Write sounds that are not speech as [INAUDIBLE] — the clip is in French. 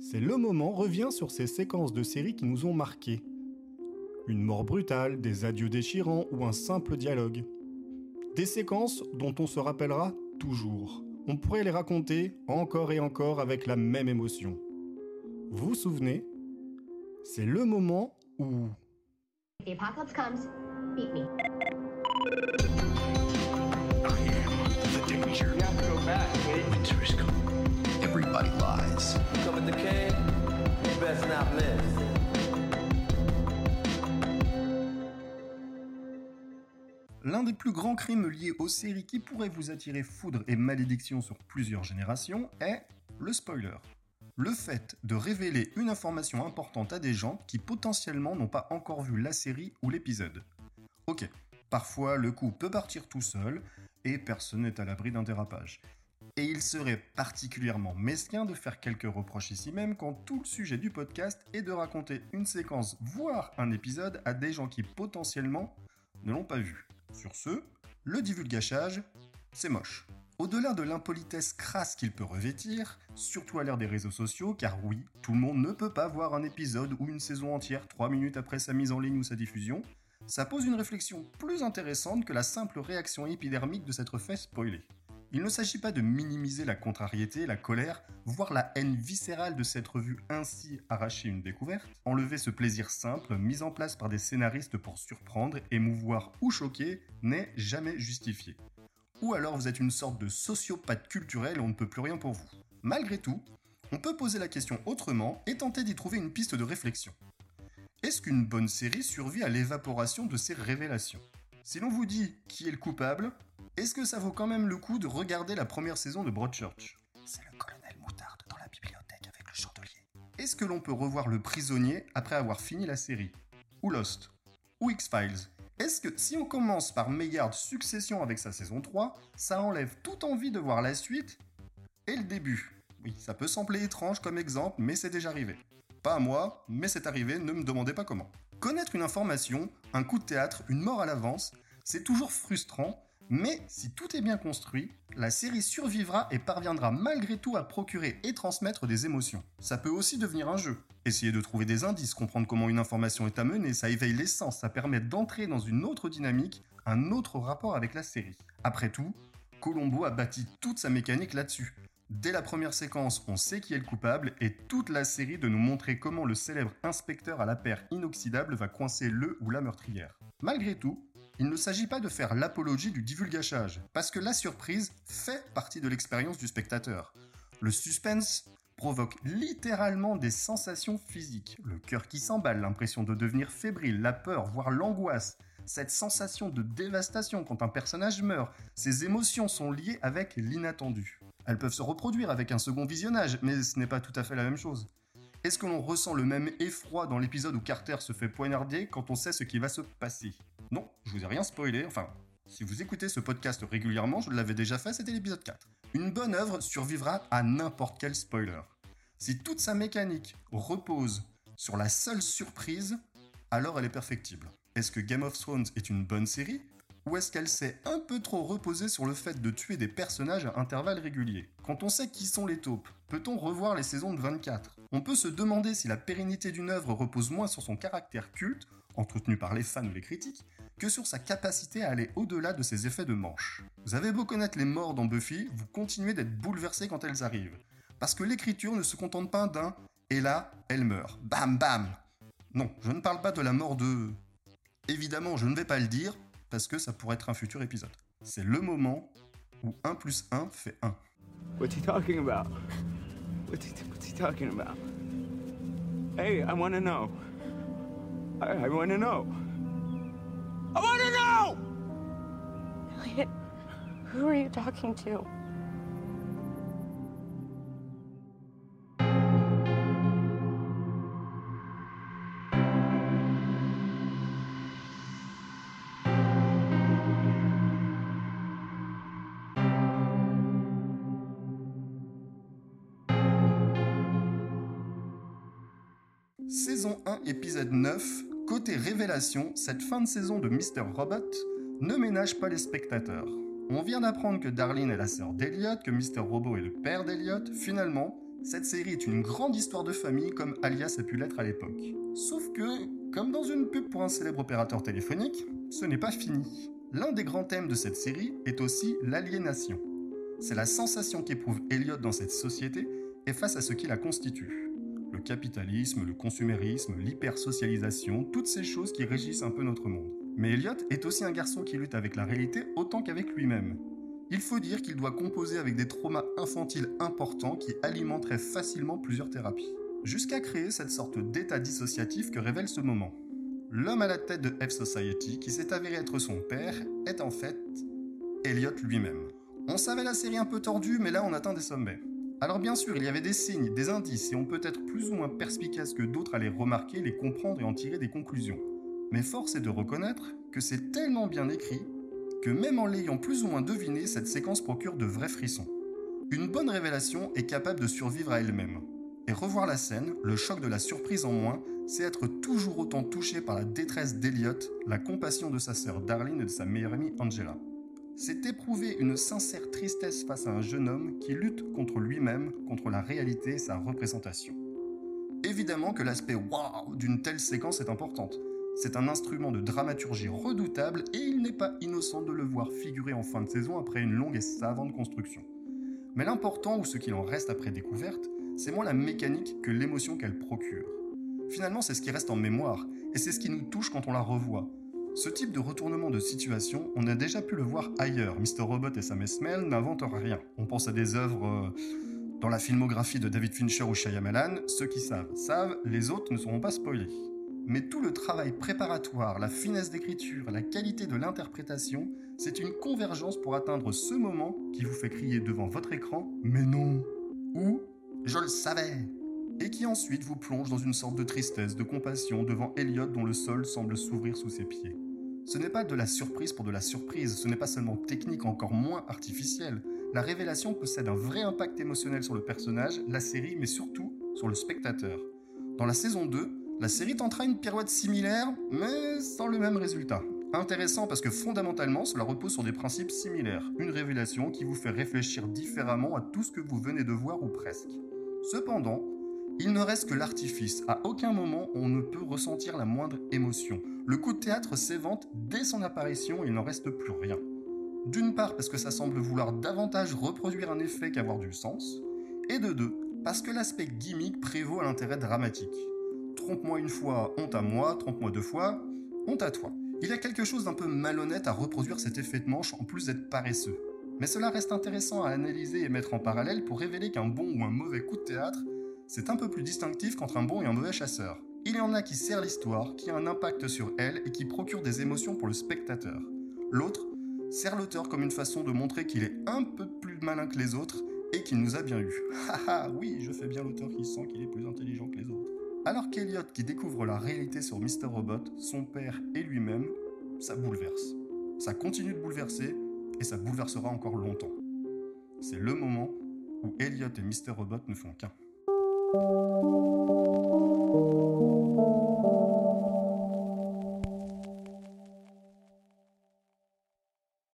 C'est le moment revient sur ces séquences de séries qui nous ont marqués. Une mort brutale, des adieux déchirants ou un simple dialogue. Des séquences dont on se rappellera toujours. On pourrait les raconter encore et encore avec la même émotion. Vous vous souvenez? C'est le moment où... The apocalypse comes, beat me. The danger. You have to go back, Kate. Winter is coming. Everybody lies. L'un des plus grands crimes liés aux séries qui pourrait vous attirer foudre et malédiction sur plusieurs générations est le spoiler. Le fait de révéler une information importante à des gens qui potentiellement n'ont pas encore vu la série ou l'épisode. Ok, parfois le coup peut partir tout seul et personne n'est à l'abri d'un dérapage. Et il serait particulièrement mesquin de faire quelques reproches ici même quand tout le sujet du podcast est de raconter une séquence, voire un épisode à des gens qui potentiellement ne l'ont pas vu. Sur ce, le divulgachage, c'est moche. Au-delà de l'impolitesse crasse qu'il peut revêtir, surtout à l'ère des réseaux sociaux, car oui, tout le monde ne peut pas voir un épisode ou une saison entière 3 minutes après sa mise en ligne ou sa diffusion, ça pose une réflexion plus intéressante que la simple réaction épidermique de s'être fait spoiler. Il ne s'agit pas de minimiser la contrariété, la colère, voire la haine viscérale de s'être vu ainsi arracher une découverte, enlever ce plaisir simple mis en place par des scénaristes pour surprendre, émouvoir ou choquer n'est jamais justifié. Ou alors vous êtes une sorte de sociopathe culturel et on ne peut plus rien pour vous. Malgré tout, on peut poser la question autrement et tenter d'y trouver une piste de réflexion. Est-ce qu'une bonne série survit à l'évaporation de ses révélations? Si l'on vous dit qui est le coupable, est-ce que ça vaut quand même le coup de regarder la première saison de Broadchurch? C'est le colonel Moutarde dans la bibliothèque avec le chandelier. Est-ce que l'on peut revoir Le Prisonnier après avoir fini la série? Ou Lost? Ou X-Files? Est-ce que si on commence par Maillard Succession avec sa saison 3, ça enlève toute envie de voir la suite? Et le début? Oui, ça peut sembler étrange comme exemple, mais c'est déjà arrivé. Pas à moi, mais c'est arrivé, ne me demandez pas comment. Connaître une information, un coup de théâtre, une mort à l'avance, c'est toujours frustrant, mais si tout est bien construit, la série survivra et parviendra malgré tout à procurer et transmettre des émotions. Ça peut aussi devenir un jeu. Essayer de trouver des indices, comprendre comment une information est amenée, ça éveille l'essence, ça permet d'entrer dans une autre dynamique, un autre rapport avec la série. Après tout, Colombo a bâti toute sa mécanique là-dessus. Dès la première séquence, on sait qui est le coupable et toute la série de nous montrer comment le célèbre inspecteur à la paire inoxydable va coincer le ou la meurtrière. Malgré tout, il ne s'agit pas de faire l'apologie du divulgachage, parce que la surprise fait partie de l'expérience du spectateur. Le suspense provoque littéralement des sensations physiques, le cœur qui s'emballe, l'impression de devenir fébrile, la peur, voire l'angoisse, cette sensation de dévastation quand un personnage meurt, ces émotions sont liées avec l'inattendu. Elles peuvent se reproduire avec un second visionnage, mais ce n'est pas tout à fait la même chose. Est-ce que l'on ressent le même effroi dans l'épisode où Carter se fait poignarder quand on sait ce qui va se passer? Non, je vous ai rien spoilé, enfin, si vous écoutez ce podcast régulièrement, je l'avais déjà fait, c'était l'épisode 4. Une bonne œuvre survivra à n'importe quel spoiler. Si toute sa mécanique repose sur la seule surprise, alors elle est perfectible. Est-ce que Game of Thrones est une bonne série? Ou est-ce qu'elle s'est un peu trop reposée sur le fait de tuer des personnages à intervalles réguliers? Quand on sait qui sont les taupes, peut-on revoir les saisons de 24 On peut se demander si la pérennité d'une œuvre repose moins sur son caractère culte, entretenu par les fans ou les critiques, que sur sa capacité à aller au-delà de ses effets de manche. Vous avez beau connaître les morts dans Buffy, vous continuez d'être bouleversé quand elles arrivent. Parce que l'écriture ne se contente pas d'un et là, elle meurt. Bam bam Non, je ne parle pas de la mort de... Évidemment, je ne vais pas le dire, parce que ça pourrait être un futur épisode. C'est le moment où 1 plus 1 fait 1. What's he talking about? He, talking about? Hey, I want to know. I, to know. Elliot, who are you talking to? Saison 1, épisode 9. Côté révélation, cette fin de saison de Mr. Robot ne ménage pas les spectateurs. On vient d'apprendre que Darlene est la sœur d'Eliot, que Mr. Robot est le père d'Eliot. Finalement, Cette série est une grande histoire de famille comme Alias a pu l'être à l'époque. Sauf que, comme dans une pub pour un célèbre opérateur téléphonique, ce n'est pas fini. L'un des grands thèmes de cette série est aussi l'aliénation. C'est la sensation qu'éprouve Elliot dans cette société et face à ce qui la constitue. Le capitalisme, le consumérisme, l'hypersocialisation, toutes ces choses qui régissent un peu notre monde. Mais Elliot est aussi un garçon qui lutte avec la réalité autant qu'avec lui-même. Il faut dire qu'il doit composer avec des traumas infantiles importants qui alimenteraient facilement plusieurs thérapies. Jusqu'à créer cette sorte d'état dissociatif que révèle ce moment. L'homme à la tête de F Society, qui s'est avéré être son père, est en fait Elliot lui-même. On savait la série un peu tordue, mais là on atteint des sommets. Alors bien sûr, il y avait des signes, des indices, et on peut être plus ou moins perspicace que d'autres à les remarquer, les comprendre et en tirer des conclusions. Mais force est de reconnaître que c'est tellement bien écrit que même en l'ayant plus ou moins deviné, cette séquence procure de vrais frissons. Une bonne révélation est capable de survivre à elle-même. Et revoir la scène, le choc de la surprise en moins, c'est être toujours autant touché par la détresse d'Eliot, la compassion de sa sœur Darlene et de sa meilleure amie Angela c'est éprouver une sincère tristesse face à un jeune homme qui lutte contre lui-même, contre la réalité et sa représentation. Évidemment que l'aspect waouh d'une telle séquence est importante. C'est un instrument de dramaturgie redoutable et il n'est pas innocent de le voir figurer en fin de saison après une longue et savante construction. Mais l'important, ou ce qu'il en reste après découverte, c'est moins la mécanique que l'émotion qu'elle procure. Finalement, c'est ce qui reste en mémoire, et c'est ce qui nous touche quand on la revoit. Ce type de retournement de situation, on a déjà pu le voir ailleurs. Mr. Robot et Sam Esmail n'inventent rien. On pense à des œuvres euh, dans la filmographie de David Fincher ou Shyamalan. Ceux qui savent, savent, les autres ne seront pas spoilés. Mais tout le travail préparatoire, la finesse d'écriture, la qualité de l'interprétation, c'est une convergence pour atteindre ce moment qui vous fait crier devant votre écran « Mais non !» ou « Je le savais !» et qui ensuite vous plonge dans une sorte de tristesse, de compassion devant Elliot dont le sol semble s'ouvrir sous ses pieds. Ce n'est pas de la surprise pour de la surprise, ce n'est pas seulement technique, encore moins artificiel. La révélation possède un vrai impact émotionnel sur le personnage, la série, mais surtout sur le spectateur. Dans la saison 2, la série tentera une pirouette similaire, mais sans le même résultat. Intéressant parce que fondamentalement, cela repose sur des principes similaires. Une révélation qui vous fait réfléchir différemment à tout ce que vous venez de voir ou presque. Cependant, il ne reste que l'artifice. À aucun moment on ne peut ressentir la moindre émotion. Le coup de théâtre s'évente dès son apparition et il n'en reste plus rien. D'une part parce que ça semble vouloir davantage reproduire un effet qu'avoir du sens, et de deux parce que l'aspect gimmick prévaut à l'intérêt dramatique. Trompe-moi une fois, honte à moi, trompe-moi deux fois, honte à toi. Il y a quelque chose d'un peu malhonnête à reproduire cet effet de manche en plus d'être paresseux. Mais cela reste intéressant à analyser et mettre en parallèle pour révéler qu'un bon ou un mauvais coup de théâtre c'est un peu plus distinctif qu'entre un bon et un mauvais chasseur. Il y en a qui sert l'histoire, qui a un impact sur elle et qui procure des émotions pour le spectateur. L'autre sert l'auteur comme une façon de montrer qu'il est un peu plus malin que les autres et qu'il nous a bien eu. [LAUGHS] Haha, oui, je fais bien l'auteur qui sent qu'il est plus intelligent que les autres. Alors qu'Eliot qui découvre la réalité sur Mr. Robot, son père et lui-même, ça bouleverse. Ça continue de bouleverser et ça bouleversera encore longtemps. C'est le moment où Elliot et Mr. Robot ne font qu'un.